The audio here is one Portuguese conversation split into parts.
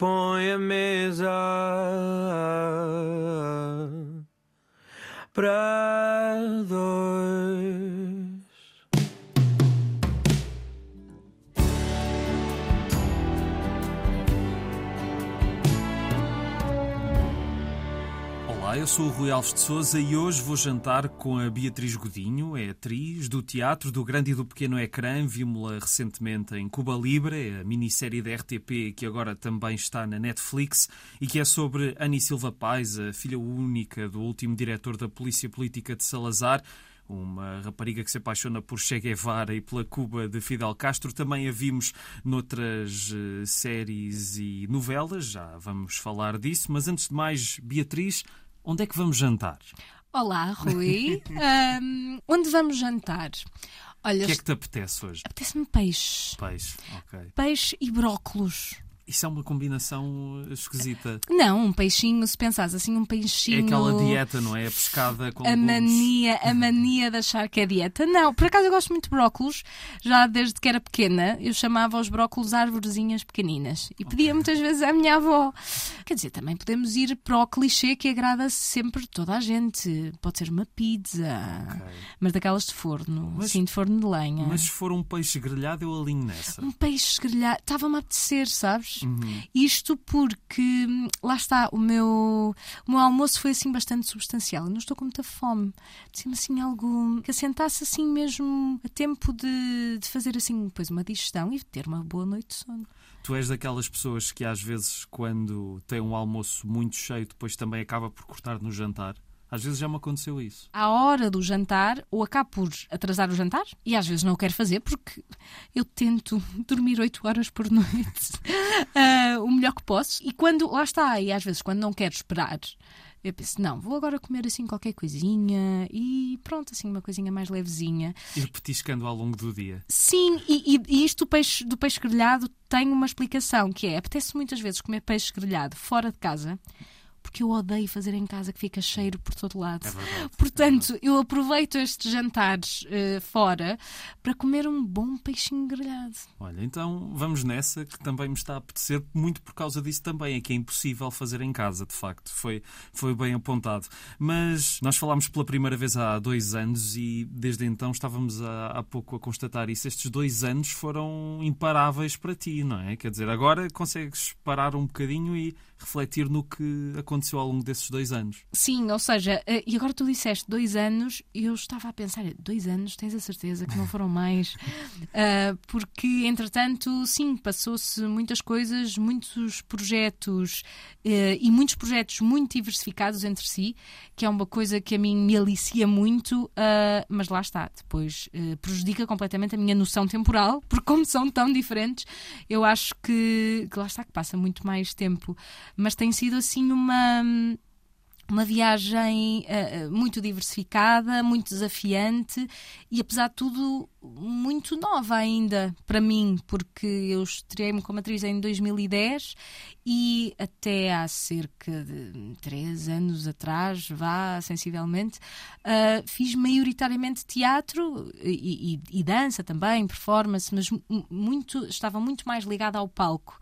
põe a mesa para eu sou o Rui Alves de Souza e hoje vou jantar com a Beatriz Godinho, é atriz do teatro do grande e do pequeno ecrã. Vimos-la recentemente em Cuba Libre, a minissérie da RTP que agora também está na Netflix e que é sobre Annie Silva Paz, a filha única do último diretor da Polícia Política de Salazar uma rapariga que se apaixona por Che Guevara e pela Cuba de Fidel Castro. Também a vimos noutras uh, séries e novelas, já vamos falar disso. Mas antes de mais, Beatriz, onde é que vamos jantar? Olá, Rui. um, onde vamos jantar? Olha, o que é que te apetece hoje? Apetece-me peixe. Peixe, ok. Peixe e brócolos. Isso é uma combinação esquisita. Não, um peixinho, se pensares assim, um peixinho. É aquela dieta, não é? A pescada com a mania, a mania de achar que é dieta. Não, por acaso eu gosto muito de brócolos. Já desde que era pequena, eu chamava os brócolos árvorezinhas pequeninas. E pedia okay. muitas vezes à minha avó. Quer dizer, também podemos ir para o clichê que agrada sempre toda a gente. Pode ser uma pizza, okay. mas daquelas de forno, mas, assim, de forno de lenha. Mas se for um peixe grelhado, eu alinho nessa. Um peixe grelhado, estava-me a apetecer, sabes? Uhum. Isto porque, lá está, o meu, o meu almoço foi assim bastante substancial. Eu não estou com muita fome. Disse-me assim algo que assentasse assim mesmo a tempo de, de fazer assim depois uma digestão e ter uma boa noite de sono. Tu és daquelas pessoas que às vezes, quando tem um almoço muito cheio, depois também acaba por cortar no jantar? Às vezes já me aconteceu isso. À hora do jantar, ou acabo por atrasar o jantar, e às vezes não o quero fazer porque eu tento dormir 8 horas por noite uh, o melhor que posso. E quando, lá está, e às vezes quando não quero esperar, eu penso, não, vou agora comer assim qualquer coisinha e pronto, assim uma coisinha mais levezinha. Ir petiscando ao longo do dia. Sim, e, e, e isto do peixe, do peixe grelhado tem uma explicação, que é, apetece muitas vezes comer peixe grelhado fora de casa porque eu odeio fazer em casa que fica cheiro por todo lado. É verdade, Portanto, é eu aproveito estes jantares uh, fora para comer um bom peixinho grelhado. Olha, então vamos nessa, que também me está a apetecer, muito por causa disso também, é que é impossível fazer em casa, de facto. Foi, foi bem apontado. Mas nós falámos pela primeira vez há dois anos e desde então estávamos há, há pouco a constatar isso. Estes dois anos foram imparáveis para ti, não é? Quer dizer, agora consegues parar um bocadinho e refletir no que aconteceu ao longo desses dois anos. Sim, ou seja, eh, e agora tu disseste dois anos, eu estava a pensar, dois anos, tens a certeza que não foram mais? uh, porque, entretanto, sim, passou-se muitas coisas, muitos projetos uh, e muitos projetos muito diversificados entre si, que é uma coisa que a mim me alicia muito, uh, mas lá está, depois prejudica completamente a minha noção temporal, porque como são tão diferentes, eu acho que, que lá está, que passa muito mais tempo mas tem sido assim uma uma viagem uh, muito diversificada, muito desafiante e, apesar de tudo, muito nova ainda para mim, porque eu estreiei-me como atriz em 2010 e até há cerca de três anos atrás, vá sensivelmente, uh, fiz maioritariamente teatro e, e, e, dança também, performance, mas muito, estava muito mais ligada ao palco.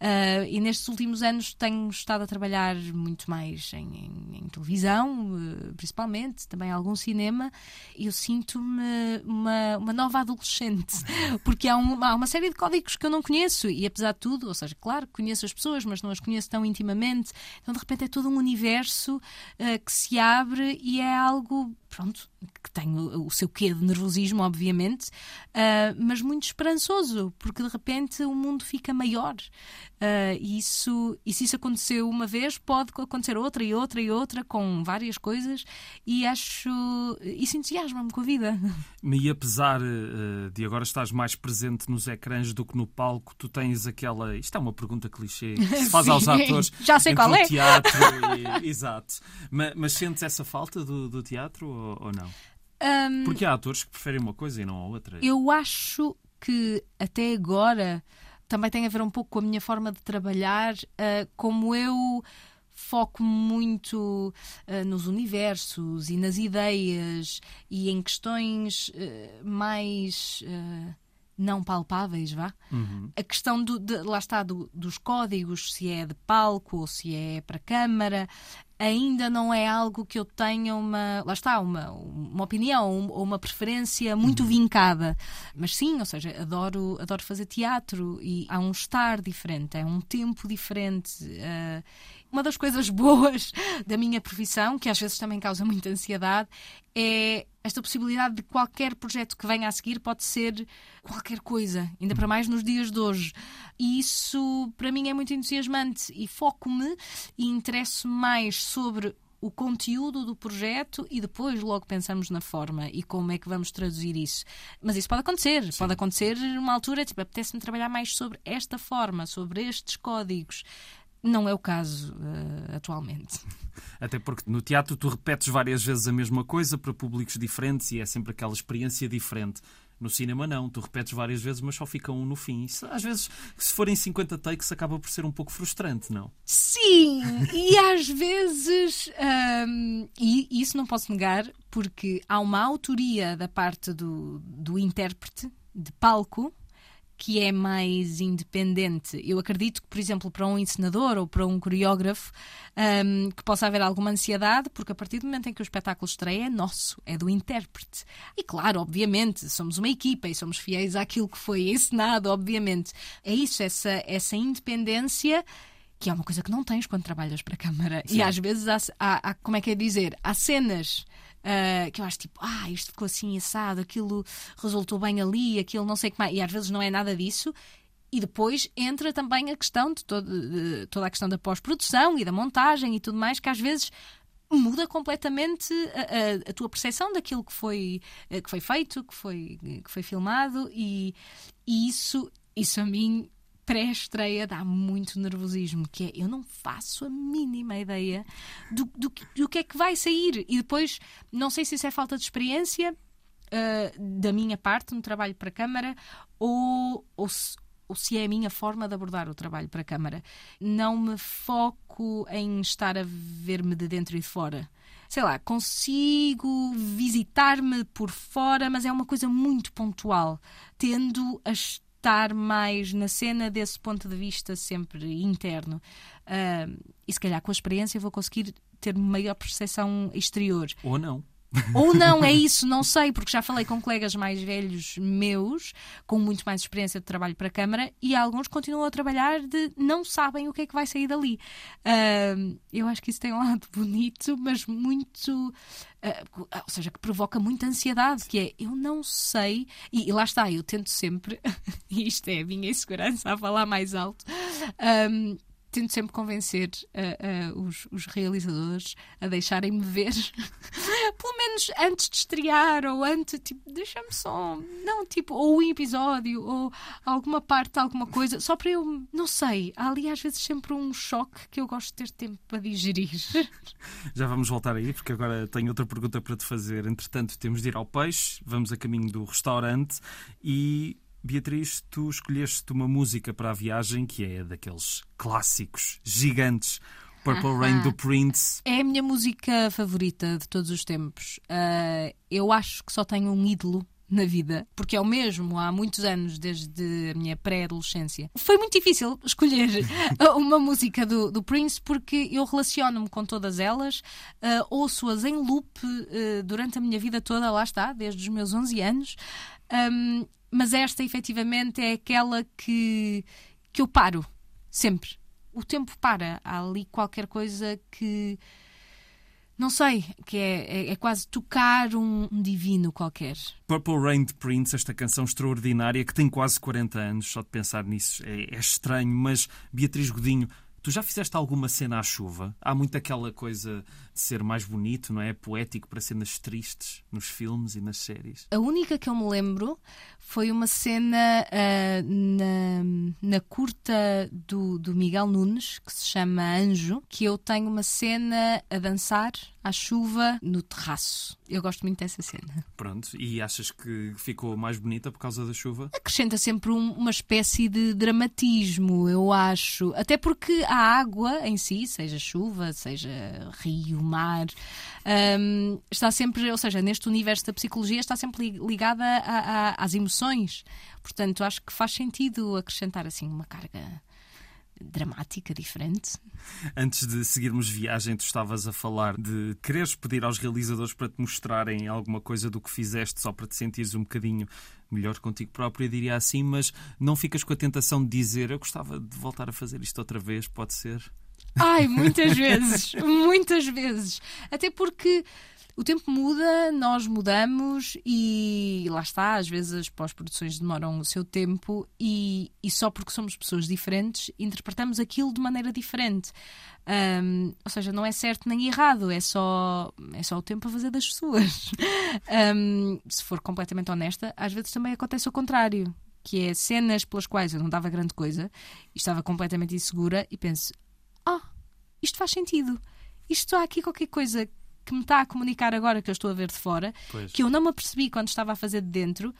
Uh, e nestes últimos anos tenho estado a trabalhar muito mais em, em, em televisão, uh, principalmente, também algum cinema, e eu sinto-me uma, uma nova adolescente, porque há, um, há uma série de códigos que eu não conheço, e apesar de tudo, ou seja, claro, conheço as pessoas, mas não as conheço tão intimamente, então de repente é todo um universo uh, que se abre e é algo pronto, que tem o, o seu quê de nervosismo, obviamente, uh, mas muito esperançoso, porque de repente o mundo fica maior. Uh, e, isso, e se isso aconteceu uma vez, pode acontecer outra e outra e outra, com várias coisas, e acho. Isso entusiasma-me com a vida. E apesar uh, de agora estás mais presente nos ecrãs do que no palco, tu tens aquela. Isto é uma pergunta clichê que se faz aos atores. Já sei qual é. teatro e... Exato. Mas, mas, sentes essa falta do, do teatro ou, ou não? Um... Porque há atores que preferem uma coisa e não a outra. Eu acho que até agora também tem a ver um pouco com a minha forma de trabalhar, uh, como eu foco muito uh, nos universos e nas ideias e em questões uh, mais não palpáveis, vá. A questão do, de- lá está do- dos códigos, se é de palco ou se é para câmara, ainda não é algo que eu tenha uma, lá está, uma, uma opinião ou uma preferência muito vincada. Mas sim, ou seja, adoro, adoro fazer teatro e há um estar diferente, é um tempo diferente. eh, uma das coisas boas da minha profissão, que às vezes também causa muita ansiedade, é esta possibilidade de qualquer projeto que venha a seguir pode ser qualquer coisa, ainda para mais nos dias de hoje. E isso para mim é muito entusiasmante e foco-me e interesso mais sobre o conteúdo do projeto e depois logo pensamos na forma e como é que vamos traduzir isso. Mas isso pode acontecer, pode acontecer numa altura, tipo, apetece-me trabalhar mais sobre esta forma, sobre estes códigos. Não é o caso eh, atualmente. Até porque no teatro tu repetes várias vezes a mesma coisa para públicos diferentes e é sempre aquela experiência diferente. No cinema não, tu repetes várias vezes, mas só fica um no fim. Isso, às vezes, se forem 50 takes, acaba por ser um pouco frustrante, não? Sim, e às vezes, hum, e isso não posso negar, porque há uma autoria da parte do, do intérprete de palco que é mais independente. Eu acredito que, por exemplo, para um encenador ou para um coreógrafo, hum, que possa haver alguma ansiedade, porque a partir do momento em que o espetáculo estreia é nosso, é do intérprete. E claro, obviamente, somos uma equipa e somos fiéis àquilo que foi ensinado, obviamente. É isso, essa, essa independência que é uma coisa que não tens quando trabalhas para a câmara. E às vezes há, há- há- como é que é dizer, há cenas ah, que eu acho tipo, ah, isto ficou assim assado, aquilo resultou bem ali, aquilo não sei o que mais. E às vezes não é nada disso. E depois entra também a questão de, todo- de toda a questão da pós-produção e da montagem e tudo mais, que às vezes muda completamente a, a- a tua percepção daquilo que foi, eh, que foi feito, que foi, que foi filmado, e, e isso, isso a mim pré-estreia dá muito nervosismo, que é eu não faço a mínima ideia do, do, do que é que vai sair. E depois, não sei se isso é falta de experiência ah, da minha parte no trabalho para a Câmara ou, ou, se, ou se é a minha forma de abordar o trabalho para a Câmara. Não me foco em estar a ver-me de dentro e de fora. Sei lá, consigo visitar-me por fora, mas é uma coisa muito pontual. Tendo a estar mais na cena desse ponto de vista sempre interno. Ah, e se calhar com a experiência vou conseguir ter maior percepção exterior. Ou não. Ou não, é isso, não sei, porque já falei com colegas mais velhos meus, com muito mais experiência de trabalho para a Câmara, e alguns continuam a trabalhar de não sabem o que é que vai sair dali. Ahm, eu acho que isso tem um lado bonito, mas muito. ah, ou seja, que provoca muita ansiedade, que é eu não sei, e, e lá está, eu tento sempre, e isto é a minha insegurança a falar mais alto. ahm, Tento sempre convencer ah, ah, os, os realizadores a deixarem-me ver pelo menos antes de estrear ou antes, tipo, deixa-me só, não, tipo, ou um episódio ou alguma parte, alguma coisa, só para eu, não sei, há ali às vezes sempre um choque que eu gosto de ter tempo para digerir. Já vamos voltar aí, porque agora tenho outra pergunta para te fazer. Entretanto, temos de ir ao peixe, vamos a caminho do restaurante e. Beatriz, tu escolheste uma música para a viagem que é daqueles clássicos gigantes. Purple Rain do Prince. É a minha música favorita de todos os tempos. Ah, eu acho que só tenho um ídolo na vida, porque é o mesmo há muitos anos, desde a minha pré-adolescência. Foi muito difícil escolher uma música do, do Prince, porque eu relaciono-me com todas elas, ah, ouço-as em loop ah, durante a minha vida toda, lá está, desde os meus 11 anos. Ahm, mas esta, efetivamente, é aquela que, que eu paro, sempre. O tempo para. Há ali qualquer coisa que não sei, que é, é, é quase tocar um, divino qualquer. Purple Rain de Prince, esta canção extraordinária que tem quase 40 anos, só de pensar nisso é, é estranho, mas Beatriz Godinho, tu já fizeste alguma cena à chuva? Há muito aquela coisa de ser mais bonito, não é? Poético para cenas tristes nos filmes e nas séries. A única que eu me lembro foi uma cena ah, na, na curta do, do Miguel Nunes, que se chama Anjo, que eu tenho uma cena a dançar à chuva no terraço. Eu gosto muito dessa cena. Pronto, e achas que ficou mais bonita por causa da chuva? Acrescenta sempre um- uma espécie de dramatismo, eu acho. Até porque a água em si, seja chuva, seja rio, mar, um, está sempre, ou seja, neste universo da psicologia está sempre ligada a, a, às emoções. Portanto, acho que faz sentido acrescentar assim uma carga dramática, diferente. Antes de seguirmos viagem, tu estavas a falar de quereres pedir aos realizadores para te mostrarem alguma coisa do que fizeste só para te sentires um bocadinho melhor contigo próprio, eu diria assim, mas não ficas com a tentação de dizer eu gostava de voltar a fazer isto outra vez, pode ser? Ai, muitas vezes, muitas vezes. Até porque o tempo muda, nós mudamos e lá está, às vezes as pós-produções demoram o seu tempo e, e só porque somos pessoas diferentes interpretamos aquilo de maneira diferente. Um, ou seja, não é certo nem errado, é só, é só o tempo a fazer das suas. Um, se for completamente honesta, às vezes também acontece o contrário, que é cenas pelas quais eu não dava grande coisa e estava completamente insegura e penso: ah, oh, isto faz sentido. Isto há aqui qualquer coisa que me está a comunicar agora que eu estou a ver de fora, pois. que eu não me apercebi quando estava a fazer de dentro.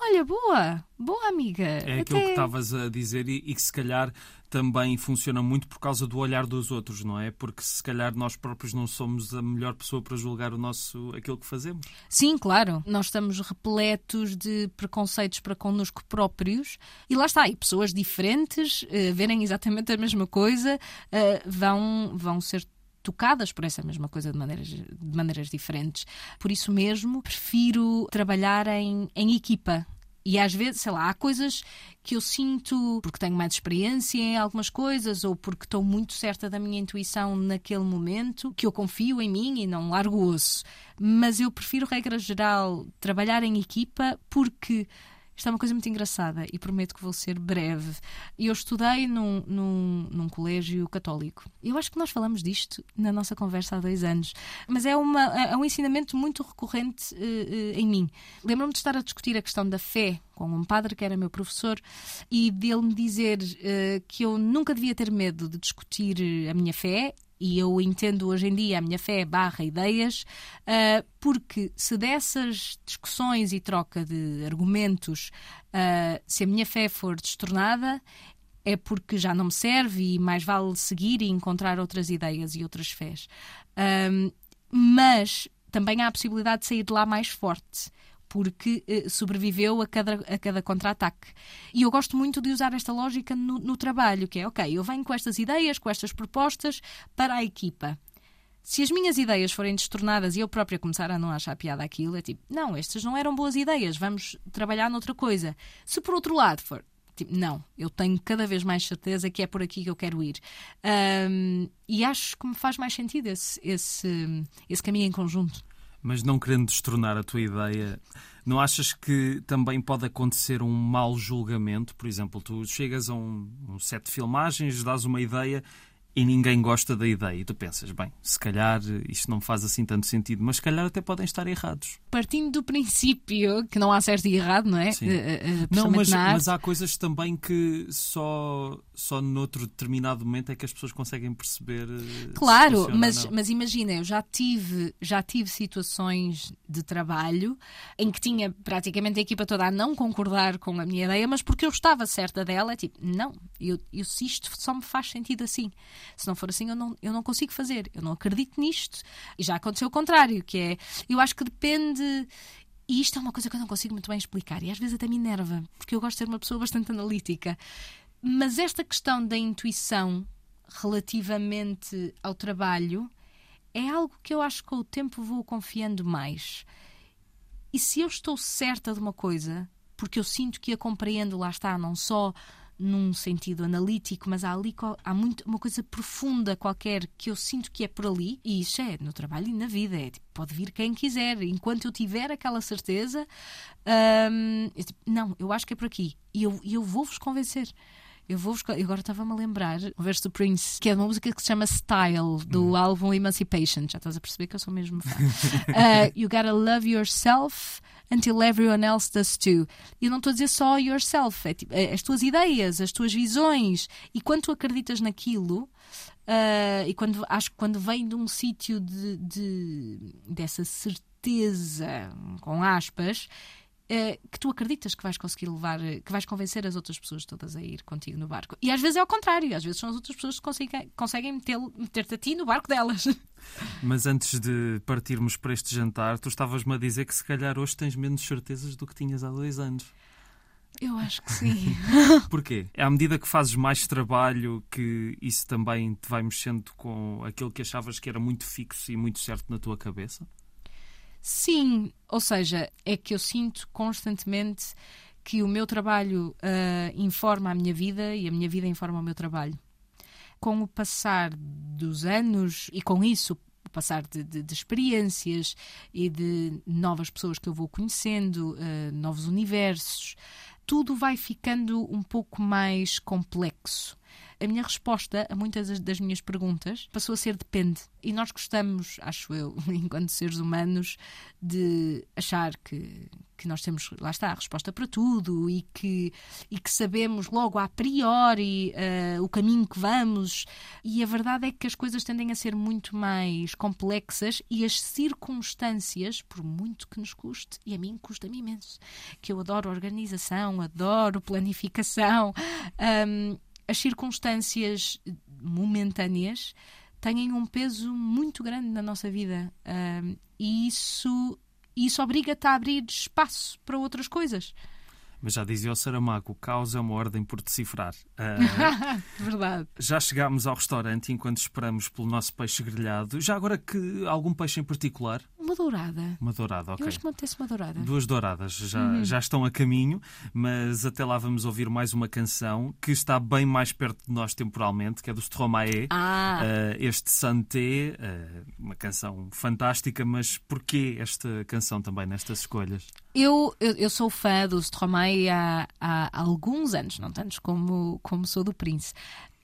Olha, boa, boa amiga. É Até... aquilo que estavas a dizer e, e, que se calhar também funciona muito por causa do olhar dos outros, não é? Porque se calhar nós próprios não somos a melhor pessoa para julgar o nosso aquilo que fazemos. Sim, claro. Nós estamos repletos de preconceitos para connosco próprios e lá está, e pessoas diferentes uh, verem exatamente a mesma coisa uh, vão, vão ser tocadas por essa mesma coisa de maneiras, de maneiras diferentes. Por isso mesmo, prefiro trabalhar em, em equipa. E às vezes, sei lá, há coisas que eu sinto porque tenho mais experiência em algumas coisas ou porque estou muito certa da minha intuição naquele momento, que eu confio em mim e não largo o osso. Mas eu prefiro, regra geral, trabalhar em equipa porque isto é uma coisa muito engraçada e prometo que vou ser breve. Eu estudei num, num, num colégio católico. Eu acho que nós falamos disto na nossa conversa há dois anos, mas é, uma, é um ensinamento muito recorrente uh, uh, em mim. Lembro-me de estar a discutir a questão da fé com um padre que era meu professor e dele me dizer uh, que eu nunca devia ter medo de discutir a minha fé e eu entendo hoje em dia a minha fé barra ideias, uh, porque se dessas discussões e troca de argumentos, uh, se a minha fé for destornada, é porque já não me serve e mais vale seguir e encontrar outras ideias e outras fés. Um, mas também há a possibilidade de sair de lá mais forte porque eh, sobreviveu a cada, a cada contra-ataque. E eu gosto muito de usar esta lógica no, no trabalho, que é, ok, eu venho com estas ideias, com estas propostas para a equipa. Se as minhas ideias forem destornadas e eu própria começar a não achar piada aquilo, é tipo, não, estas não eram boas ideias, vamos trabalhar noutra coisa. Se por outro lado for, tipo, não, eu tenho cada vez mais certeza que é por aqui que eu quero ir. Um, e acho que me faz mais sentido esse, esse, esse caminho em conjunto. Mas não querendo destronar a tua ideia, não achas que também pode acontecer um mau julgamento? Por exemplo, tu chegas a um, um set de filmagens, dás uma ideia e ninguém gosta da ideia. E tu pensas, bem, se calhar isto não faz assim tanto sentido, mas se calhar até podem estar errados. Partindo do princípio que não há certo e errado, não é? Uh, uh, não, mas, mas, há coisas também que só, só noutro determinado momento é que as pessoas conseguem perceber. Claro, mas, mas imagina, eu já tive, já tive situações de trabalho em que tinha praticamente a equipa toda a não concordar com a minha ideia, mas porque eu estava certa dela, é tipo, não, eu, eu, se isto só me faz sentido assim. Se não for assim, eu não, eu não consigo fazer. Eu não acredito nisto. E já aconteceu o contrário, que é. Eu acho que depende. E isto é uma coisa que eu não consigo muito bem explicar. E às vezes até me enerva, porque eu gosto de ser uma pessoa bastante analítica. Mas esta questão da intuição relativamente ao trabalho é algo que eu acho que com o tempo vou confiando mais. E se eu estou certa de uma coisa, porque eu sinto que a compreendo, lá está, não só num sentido analítico, mas há ali há muito, uma coisa profunda qualquer que eu sinto que é por ali, e isso é no trabalho e na vida, é tipo, pode vir quem quiser, enquanto eu tiver aquela certeza, hum, eu, tipo, não, eu acho que é por aqui, e eu, eu vou-vos convencer. Eu vou buscar, agora estava-me a lembrar o verso do Prince, que é uma música que se chama Style, do hum. álbum Emancipation. Já estás a perceber que eu sou mesmo fã. uh, you gotta love yourself until everyone else does too. E eu não estou a dizer só yourself, é, tipo, é as tuas ideias, as tuas visões. E quando tu acreditas naquilo, uh, e quando acho que quando vem de um sítio de, de, dessa certeza, com aspas, que tu acreditas que vais conseguir levar, eh, que vais convencer as outras pessoas todas a ir contigo no barco. E às vezes é ao contrário, às vezes são as outras pessoas que conseguem, conseguem meter-te a ti no barco delas. Mas antes de partirmos para este jantar, tu estavas-me a dizer que se calhar hoje tens menos certezas do que tinhas há dois anos. Eu acho que sim. Porquê? É à medida que fazes mais trabalho que isso também te vai mexendo com aquilo que achavas que era muito fixo e muito certo na tua cabeça? Sim, ou seja, é que eu sinto constantemente que o meu trabalho uh, informa a minha vida e a minha vida informa o meu trabalho. Com o passar dos anos e com isso o passar de, de, de, experiências e de novas pessoas que eu vou conhecendo, uh, novos universos, tudo vai ficando um pouco mais complexo a minha resposta a muitas das minhas perguntas passou a ser depende. E nós gostamos, acho eu, enquanto seres humanos, de achar que, que nós temos, lá está, a resposta para tudo e que, e que sabemos logo a priori uh, o caminho que vamos. E a verdade é que as coisas tendem a ser muito mais complexas e as circunstâncias, por muito que nos custe, e a mim custa-me imenso, que eu adoro organização, adoro planificação. Um, as circunstâncias momentâneas têm um peso muito grande na nossa vida um, e isso, isso obriga-te a abrir espaço para outras coisas. Mas já dizia o Saramago, o caos é uma ordem por decifrar. Uh, Verdade. Já chegámos ao restaurante enquanto esperamos pelo nosso peixe grelhado. Já agora que algum peixe em particular? Uma dourada. Uma dourada, ok. Eu acho que mantém-se uma dourada. Duas douradas já, uhum. já estão a caminho, mas até lá vamos ouvir mais uma canção que está bem mais perto de nós temporalmente, que é do Stromae. Ah. Uh, este Santé, uh, uma canção fantástica, mas porquê esta canção também nestas escolhas? Eu, eu, eu sou fã do Stromae há, há alguns anos, não tantos como, como sou do Prince.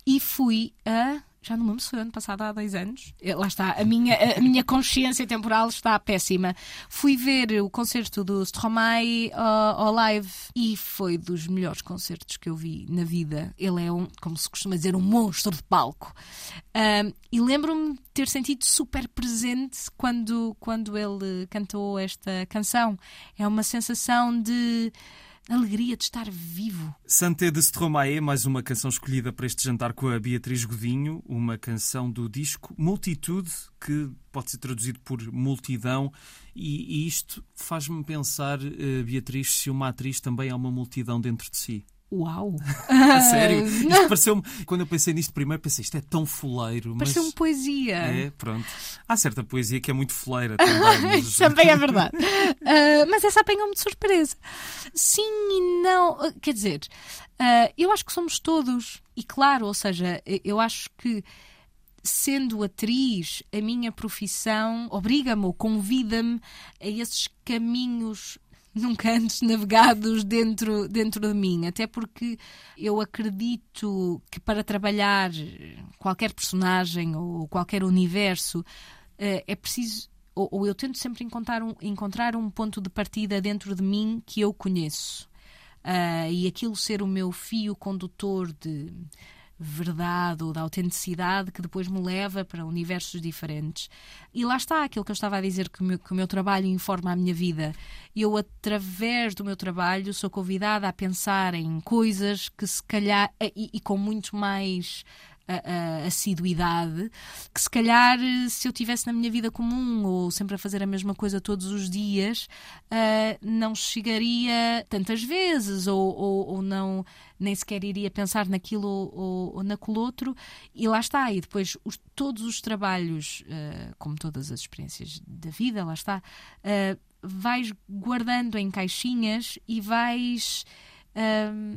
E fui a já não lembro se foi ano passado, há dois anos. Eh, lá está, a minha, a minha consciência temporal está péssima. Fui ver o concerto do Stromae uh, ao live e foi dos melhores concertos que eu vi na vida. Ele é um, como se costuma dizer, um monstro de palco. Uh, e lembro-me de ter sentido super presente quando, quando ele cantou esta canção. É uma sensação de alegria de estar vivo. Santé de Stromae, mais uma canção escolhida para este jantar com a Beatriz Godinho, uma canção do disco Multitude, que pode ser traduzido por multidão, e, isto faz-me pensar, eh, Beatriz, se uma atriz também é uma multidão dentro de si. Uau! Sério? Isto pareceu-me. Quando eu pensei nisto primeiro, pensei isto é tão foleiro. Pareceu-me mas... poesia. É, pronto. Há certa poesia que é muito foleira também. Mas... também é verdade. Uh, mas essa apanhou-me de surpresa. Sim e não. Quer dizer, uh, eu acho que somos todos. E claro, ou seja, eu acho que sendo atriz, a minha profissão obriga-me ou convida-me a esses caminhos nunca antes navegados dentro, dentro de mim. Até porque eu acredito que para trabalhar qualquer personagem ou qualquer universo eh, é preciso. Ou, ou eu tento sempre encontrar um, encontrar um ponto de partida dentro de mim que eu conheço. Uh, e aquilo ser o meu fio condutor de verdade ou da autenticidade que depois me leva para universos diferentes. E lá está aquilo que eu estava a dizer, que o meu, que o meu trabalho informa a minha vida. Eu, através do meu trabalho, sou convidada a pensar em coisas que se calhar, e, e com muito mais a, a, assiduidade que se calhar se eu tivesse na minha vida comum ou sempre a fazer a mesma coisa todos os dias uh, não chegaria tantas vezes ou, ou, ou, não nem sequer iria pensar naquilo ou, ou naquele outro. E lá está e depois os, todos os trabalhos uh, como todas as experiências da vida lá está uh, vais guardando em caixinhas e vais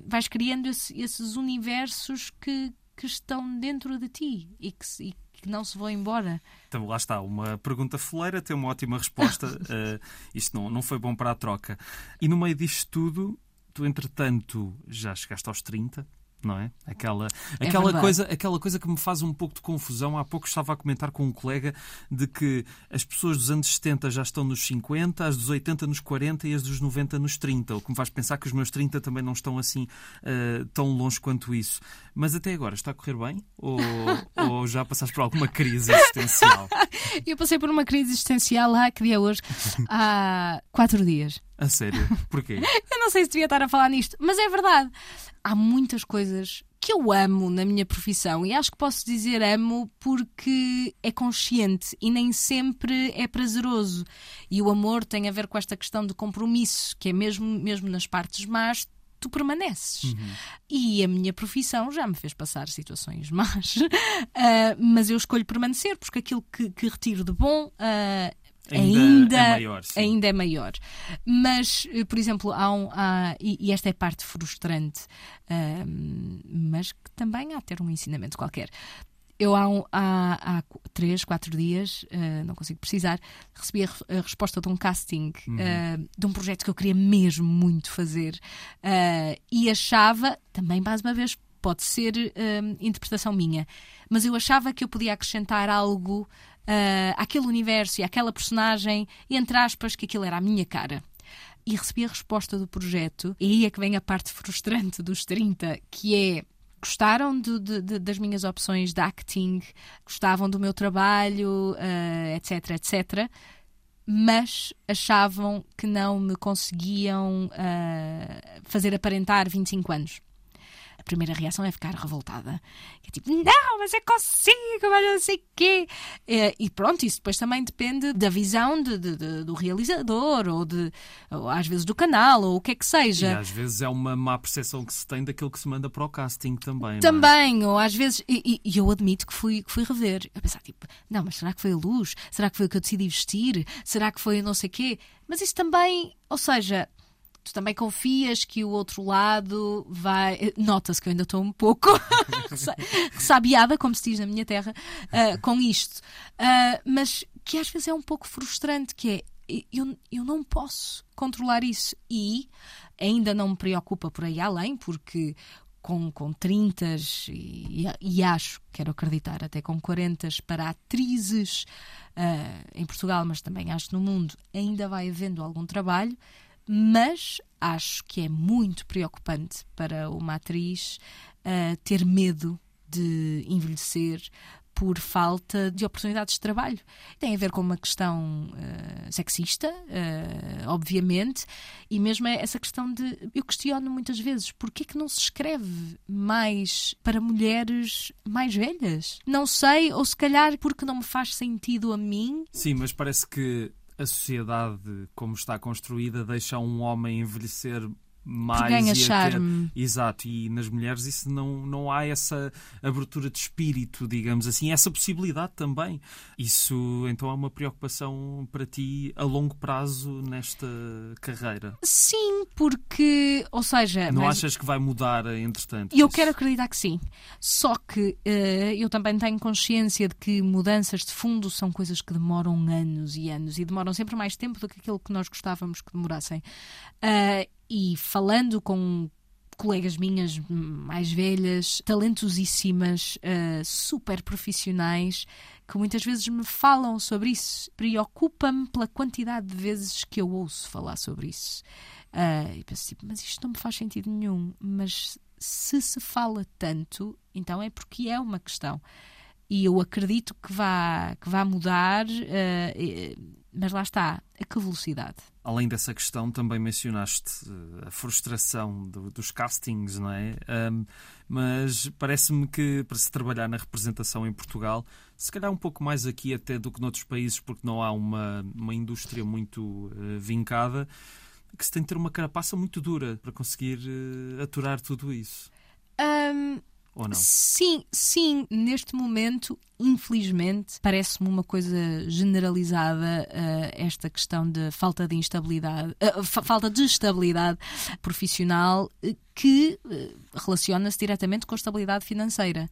vais criando esse, esses universos que, que estão dentro de ti e que, e que não se vão embora. Então lá está, uma pergunta foleira tem uma ótima resposta. uh, isto não, não foi bom para a troca. E no meio disto tudo, tu entretanto já chegaste aos 30, não é? Aquela, é aquela, coisa, aquela coisa que me faz um pouco de confusão. Há pouco estava a comentar com um colega de que as pessoas dos anos 70 já estão nos 50, as dos 80 nos 40 e as dos 90 nos 30, o que me faz pensar que os meus 30 também não estão assim uh, tão longe quanto isso. Mas até agora está a correr bem? Ou, ou já passaste por alguma crise existencial? Eu passei por uma crise existencial lá, que dia é hoje? Há quatro dias. A sério? Porquê? Eu não sei se devia estar a falar nisto, mas é verdade. Há muitas coisas que eu amo na minha profissão e acho que posso dizer amo porque é consciente e nem sempre é prazeroso. E o amor tem a ver com esta questão de compromisso, que é mesmo, mesmo nas partes más, tu permaneces. Uhum. E a minha profissão já me fez passar situações más, uh, mas eu escolho permanecer porque aquilo que, que retiro de bom. Uh, Ainda, ainda, é maior. Sim. ainda é maior. Mas, eh, por exemplo, há um. Há, e, e esta é parte frustrante, ahm, mas que também há de ter um ensinamento qualquer. Eu há, um- há, há três, quatro dias, ah, não consigo precisar, recebi a, a resposta de um casting ah, de um projeto que eu queria mesmo muito fazer e achava, também mais uma vez, pode ser ah, interpretação minha, mas eu achava que eu podia acrescentar algo ah, àquele universo e àquela personagem, entre aspas, que aquilo era a minha cara. E recebi a resposta do projeto, e aí é que vem a parte frustrante dos 30, que é gostaram de- de- de- das minhas opções de acting, gostavam do meu trabalho, eh, etc, etc, mas achavam que não me conseguiam eh, fazer aparentar 25 anos. A primeira reação é ficar revoltada. É tipo, não, mas eu consigo, mas não sei o quê. Eh, E pronto, isso depois também depende da visão de- de- de- do realizador, ou, de, ou às vezes do canal, ou o que é que E seja. às vezes é uma má percepção que se tem daquilo que se manda para o casting também. é? Também, ou às vezes, e, e- e eu admito que fui, que fui rever. A pensar, tipo, não, mas será que foi a luz? Será que foi o que eu decidi vestir? Será que foi não sei quê? Mas isso também, ou seja, tu também confias que o outro lado vai. eh, Nota-se que eu ainda estou um pouco ressabiada, como se diz na minha terra, ah, com isto. Ah, mas que às vezes é um pouco frustrante, que é. Eu, eu não posso controlar isso e ainda não me preocupa por aí além, porque com, com 30 e, e acho, quero acreditar, até com 40 para atrizes ah, em Portugal, mas também acho no mundo, ainda vai havendo algum trabalho, mas acho que é muito preocupante para uma atriz ah, ter medo de envelhecer por falta de oportunidades de trabalho. Tem a ver com uma questão ah, sexista, ah, obviamente, e mesmo é essa questão de. Eu questiono muitas vezes porquê que não se escreve mais para mulheres mais velhas? Não sei, ou se calhar porque não me faz sentido a mim. Sim, mas parece que a sociedade, como está construída, deixa um homem envelhecer mais ganha ter- charme. Exato, e nas mulheres isso não, não há essa abertura de espírito, digamos assim, essa possibilidade também. Isso então é uma preocupação para ti a longo prazo nesta carreira. Sim, porque, ou seja, Não mas- achas que vai mudar entretanto? Eu isso? quero acreditar que sim. Só que eh, eu também tenho consciência de que mudanças de fundo são coisas que demoram anos e anos e demoram sempre mais tempo do que aquilo que nós gostávamos que demorassem. Ah, e falando com colegas minhas mais velhas, talentosíssimas, ah, super profissionais, que muitas vezes me falam sobre isso. Preocupa-me pela quantidade de vezes que eu ouço falar sobre isso. Ah, e penso tipo, mas isto não me faz sentido nenhum. Mas se se fala tanto, então é porque é uma questão. E eu acredito que vá, que vá mudar, ah, eh, mas lá está, a que velocidade? Além dessa questão, também mencionaste eh, a frustração do- dos castings, não é? Ahm, mas parece-me que para se trabalhar na representação em Portugal, se calhar um pouco mais aqui até do que noutros países, porque não há uma, uma indústria muito eh, vincada, que se tem de ter uma carapaça muito dura para conseguir eh, aturar tudo isso. Ahm, Ou não? Sim, sim, neste momento, infelizmente, parece-me uma coisa generalizada ah, esta questão de falta de instabilidade, ah, fa- falta de estabilidade profissional eh, que relaciona-se diretamente com a estabilidade financeira.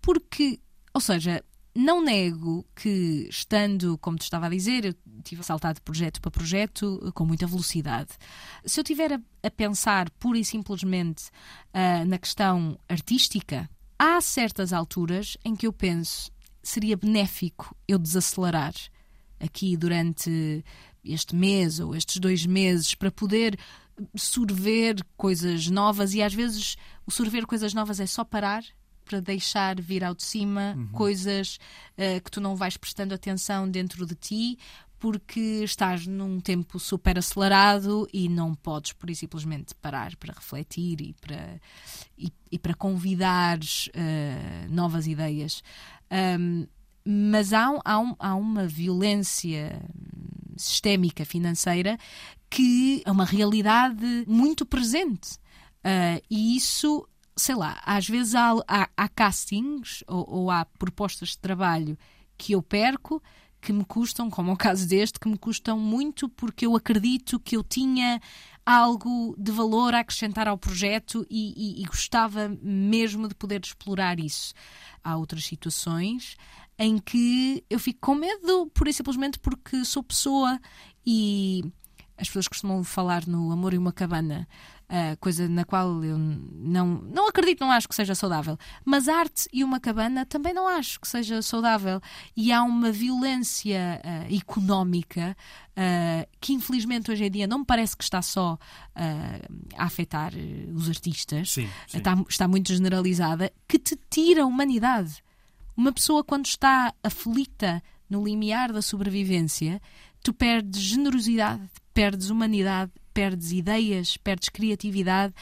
Porque, ou seja, não nego que, estando, como te estava a dizer, eu tive a saltar de projeto para projeto eh, com muita velocidade. Se eu tiver a, a pensar pura e simplesmente ah, na questão artística, há certas alturas em que eu penso seria benéfico eu desacelerar aqui durante este mês ou estes dois meses para poder sorver coisas novas e às vezes o sorver coisas novas é só parar para deixar vir ao de cima Uhum. coisas uh, que tu não vais prestando atenção dentro de ti porque estás num tempo super acelerado e não podes, por simplesmente, parar para refletir e para, e, e para convidar uh, novas ideias. Um, mas há, há, um, há uma violência sistémica financeira que é uma realidade muito presente. Uh, e isso, sei lá, às vezes há, há, há castings ou, ou há propostas de trabalho que eu perco que me custam, como é o caso deste, que me custam muito porque eu acredito que eu tinha algo de valor a acrescentar ao projeto e, e, e gostava mesmo de poder explorar isso. Há outras situações em que eu fico com medo, e simplesmente porque sou pessoa e as pessoas costumam falar no Amor e uma Cabana, uh, coisa na qual eu não, não acredito, não acho que seja saudável. Mas arte e uma cabana também não acho que seja saudável. E há uma violência uh, económica uh, que, infelizmente, hoje em dia não me parece que está só a afetar os artistas, sim, sim. Está, está muito generalizada, que te tira a humanidade. Uma pessoa, quando está aflita no limiar da sobrevivência, tu perdes generosidade, perdes humanidade, perdes ideias, perdes criatividade.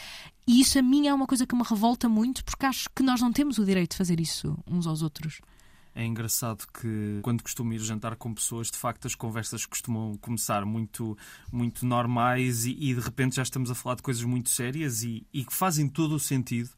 E isso a mim é uma coisa que me revolta muito porque acho que nós não temos o direito de fazer isso uns aos outros. É engraçado que quando costumo ir jantar com pessoas, de facto as conversas costumam começar muito, muito normais e, e de repente já estamos a falar de coisas muito sérias e, e que fazem todo o sentido.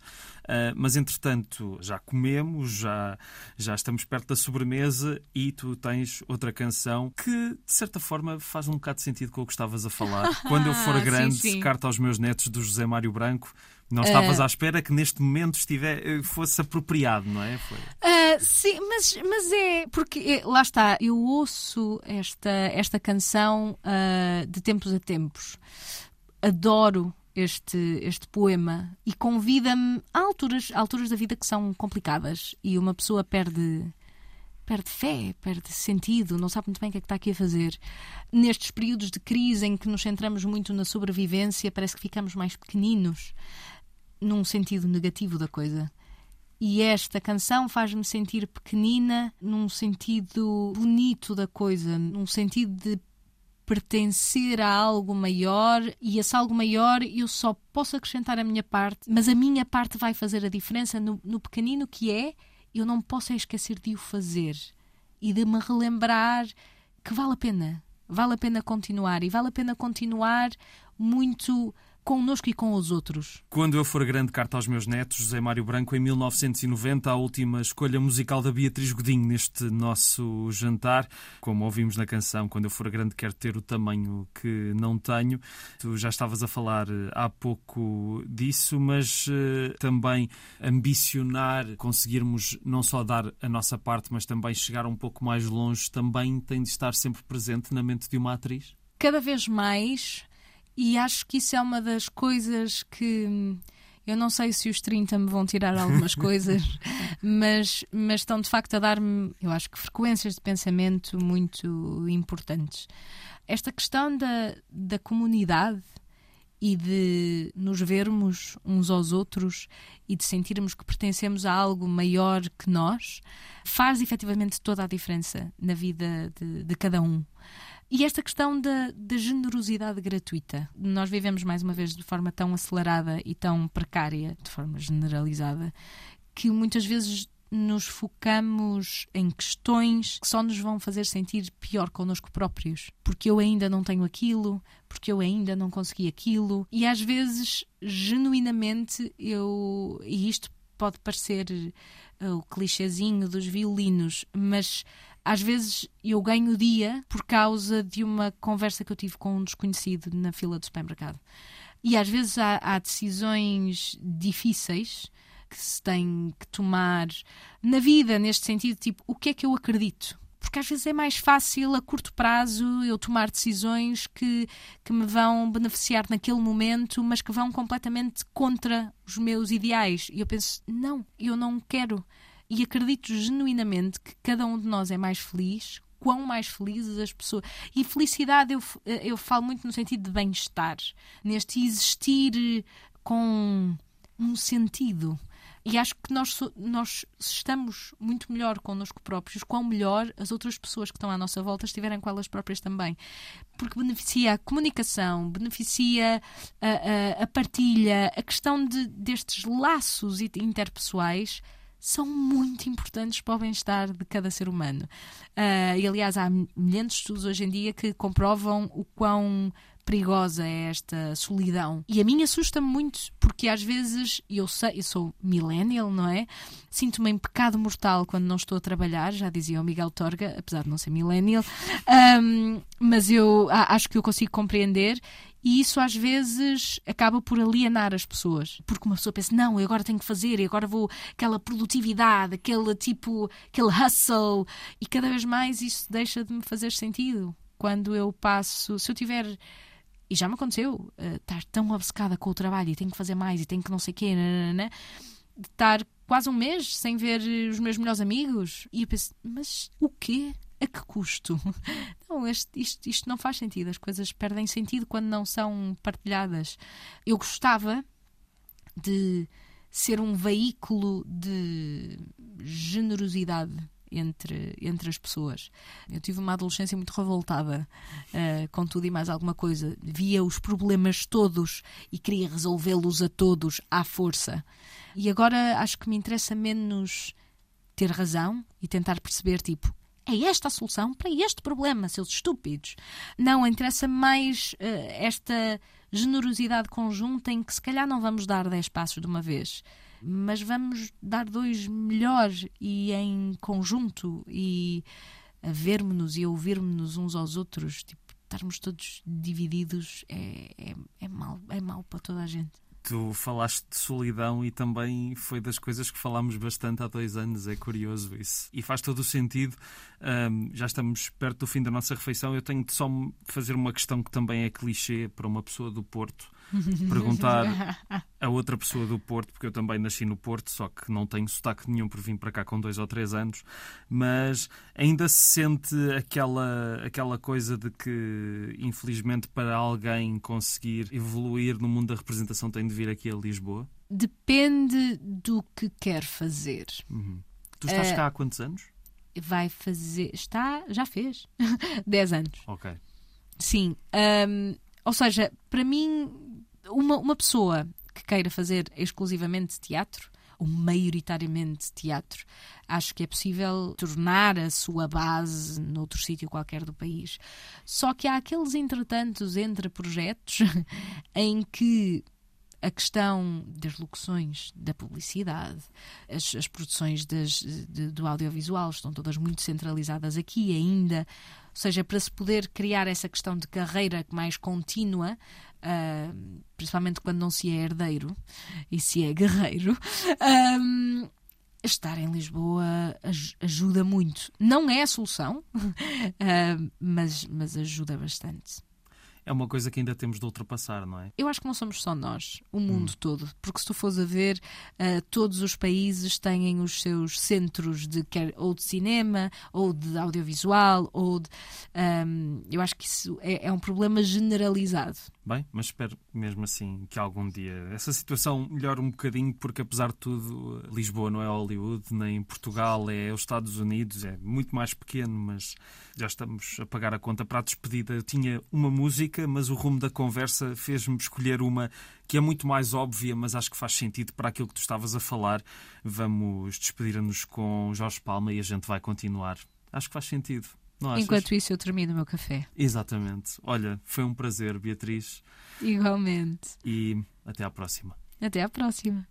Uh, mas entretanto já comemos, já, já estamos perto da sobremesa e tu tens outra canção que de certa forma faz um bocado de sentido com o que estavas a falar. Quando eu for grande, sim, sim. carta aos meus netos do José Mário Branco. Não estavas uh... à espera que neste momento estiver, fosse apropriado, não é? Foi. Uh, sim, mas, mas é porque lá está, eu ouço esta, esta canção de tempos a tempos. Adoro este, este poema e convida-me a alturas, a alturas da vida que são complicadas e uma pessoa perde perde fé, perde sentido, não sabe muito bem o que é que está aqui a fazer. Nestes períodos de crise em que nos centramos muito na sobrevivência, parece que ficamos mais pequeninos, num sentido negativo da coisa. E esta canção faz-me sentir pequenina num sentido bonito da coisa, num sentido de pertencer a algo maior e esse algo maior eu só posso acrescentar a minha parte, mas a minha parte vai fazer a diferença no, no pequenino que é, eu não posso esquecer de o fazer e de me relembrar que vale a pena, vale a pena continuar e vale a pena continuar muito connosco e com os outros. Quando eu for grande, carta aos meus netos, José Mário Branco, em 1990, a última escolha musical da Beatriz Godinho neste nosso jantar. Como ouvimos na canção, quando eu for grande, quero ter o tamanho que não tenho. Tu já estavas a falar há pouco disso, mas uh, também ambicionar, conseguirmos não só dar a nossa parte, mas também chegar um pouco mais longe, também tem de estar sempre presente na mente de uma atriz? Cada vez mais e acho que isso é uma das coisas que eu não sei se os 30 me vão tirar algumas coisas, mas, mas estão de facto a dar-me, eu acho que frequências de pensamento muito importantes. Esta questão da, da comunidade e de nos vermos uns aos outros e de sentirmos que pertencemos a algo maior que nós faz efetivamente toda a diferença na vida de, de cada um. E esta questão da, da, generosidade gratuita. Nós vivemos, mais uma vez, de forma tão acelerada e tão precária, de forma generalizada, que muitas vezes nos focamos em questões que só nos vão fazer sentir pior connosco próprios. Porque eu ainda não tenho aquilo, porque eu ainda não consegui aquilo. E às vezes, genuinamente, eu. E isto pode parecer uh, o clichêzinho dos violinos, mas às vezes eu ganho o dia por causa de uma conversa que eu tive com um desconhecido na fila do supermercado. E às vezes há, há decisões difíceis que se tem que tomar na vida, neste sentido, tipo, o que é que eu acredito? Porque às vezes é mais fácil a curto prazo eu tomar decisões que, que me vão beneficiar naquele momento, mas que vão completamente contra os meus ideais. E eu penso, não, eu não quero e acredito genuinamente que cada um de nós é mais feliz quão mais felizes as pessoas. E felicidade eu, eu falo muito no sentido de bem-estar, neste existir com um sentido. E acho que nós, nós estamos muito melhor connosco próprios, quão melhor as outras pessoas que estão à nossa volta estiverem com elas próprias também. Porque beneficia a comunicação, beneficia a, a- a partilha, a questão de, destes laços interpessoais são muito importantes para o bem-estar de cada ser humano. Ah, e aliás, há milhares de estudos hoje em dia que comprovam o quão perigosa é esta solidão. E a mim assusta-me muito, porque às vezes eu sei, eu sou millennial, não é? Sinto-me em pecado mortal quando não estou a trabalhar, já dizia o Miguel Torga, apesar de não ser millennial, Ahm, mas eu acho que eu consigo compreender. E isso às vezes acaba por alienar as pessoas. Porque uma pessoa pensa, não, eu agora tenho que fazer, e agora vou. aquela produtividade, aquele tipo. aquele hustle. E cada vez mais isso deixa de me fazer sentido. Quando eu passo. se eu tiver. E já me aconteceu eh, estar tão obcecada com o trabalho e tenho que fazer mais e tenho que não sei o quê, nananana, de estar quase um mês sem ver os meus melhores amigos. E eu penso, mas o quê? A que custo? Não, este- isto, isto não faz sentido. As coisas perdem sentido quando não são partilhadas. Eu gostava de ser um veículo de generosidade entre, entre as pessoas. Eu tive uma adolescência muito revoltada eh, com tudo e mais alguma coisa. Via os problemas todos e queria resolvê-los a todos à força. E agora acho que me interessa menos ter razão e tentar perceber, tipo, é esta a solução para este problema, seus estúpidos. Não, interessa-me mais eh, esta generosidade conjunta em que se calhar não vamos dar 10 passos de uma vez, mas vamos dar dois melhores e em conjunto e a vermos-nos e a ouvirmos-nos uns aos outros, tipo, estarmos todos divididos é, é, é mau, é mau para toda a gente. Tu falaste de solidão e também foi das coisas que falámos bastante há dois anos. É curioso isso. E faz todo o sentido. Ahm, já estamos perto do fim da nossa refeição. Eu tenho de só fazer uma questão que também é clichê para uma pessoa do Porto. Perguntar a outra pessoa do Porto, porque eu também nasci no Porto, só que não tenho sotaque nenhum por vir para cá com dois ou três anos, mas ainda se sente aquela, aquela coisa de que, infelizmente, para alguém conseguir evoluir no mundo da representação tem de vir aqui a Lisboa? Depende do que quer fazer. Uhum. Tu estás Eh, cá há quantos anos? Vai fazer. Está. Já fez. 10 anos. Ok. Sim. hum, ou seja, para mim, uma, uma pessoa que queira fazer exclusivamente teatro, ou maioritariamente teatro, acho que é possível tornar a sua base noutro sítio qualquer do país. Só que há aqueles entretantos entre projetos em que a questão das locuções, da publicidade, as, as produções das- de- do audiovisual estão todas muito centralizadas aqui ainda. Ou seja, para se poder criar essa questão de carreira mais contínua, ah, principalmente quando não se é herdeiro e se é guerreiro, ah, estar em Lisboa aj- ajuda muito. Não é a solução, ah, mas, mas ajuda bastante. É uma coisa que ainda temos de ultrapassar, não é? Eu acho que não somos só nós, o mundo todo. Porque se tu fores a ver, ah, todos os países têm os seus centros de quer, ou de cinema, ou de audiovisual, ou de. ahm, eu acho que isso é, é um problema generalizado. Bem, mas espero mesmo assim que algum dia essa situação melhore um bocadinho, porque apesar de tudo, Lisboa não é Hollywood, nem Portugal é os Estados Unidos, é muito mais pequeno, mas já estamos a pagar a conta para a despedida. Eu tinha uma música, mas o rumo da conversa fez-me escolher uma que é muito mais óbvia, mas acho que faz sentido para aquilo que tu estavas a falar. Vamos despedir-nos com Jorge Palma e a gente vai continuar. Acho que faz sentido. Não achas? Enquanto isso, eu termino o meu café. Exatamente. Olha, foi um prazer, Beatriz, Igualmente. e até à próxima. Até à próxima.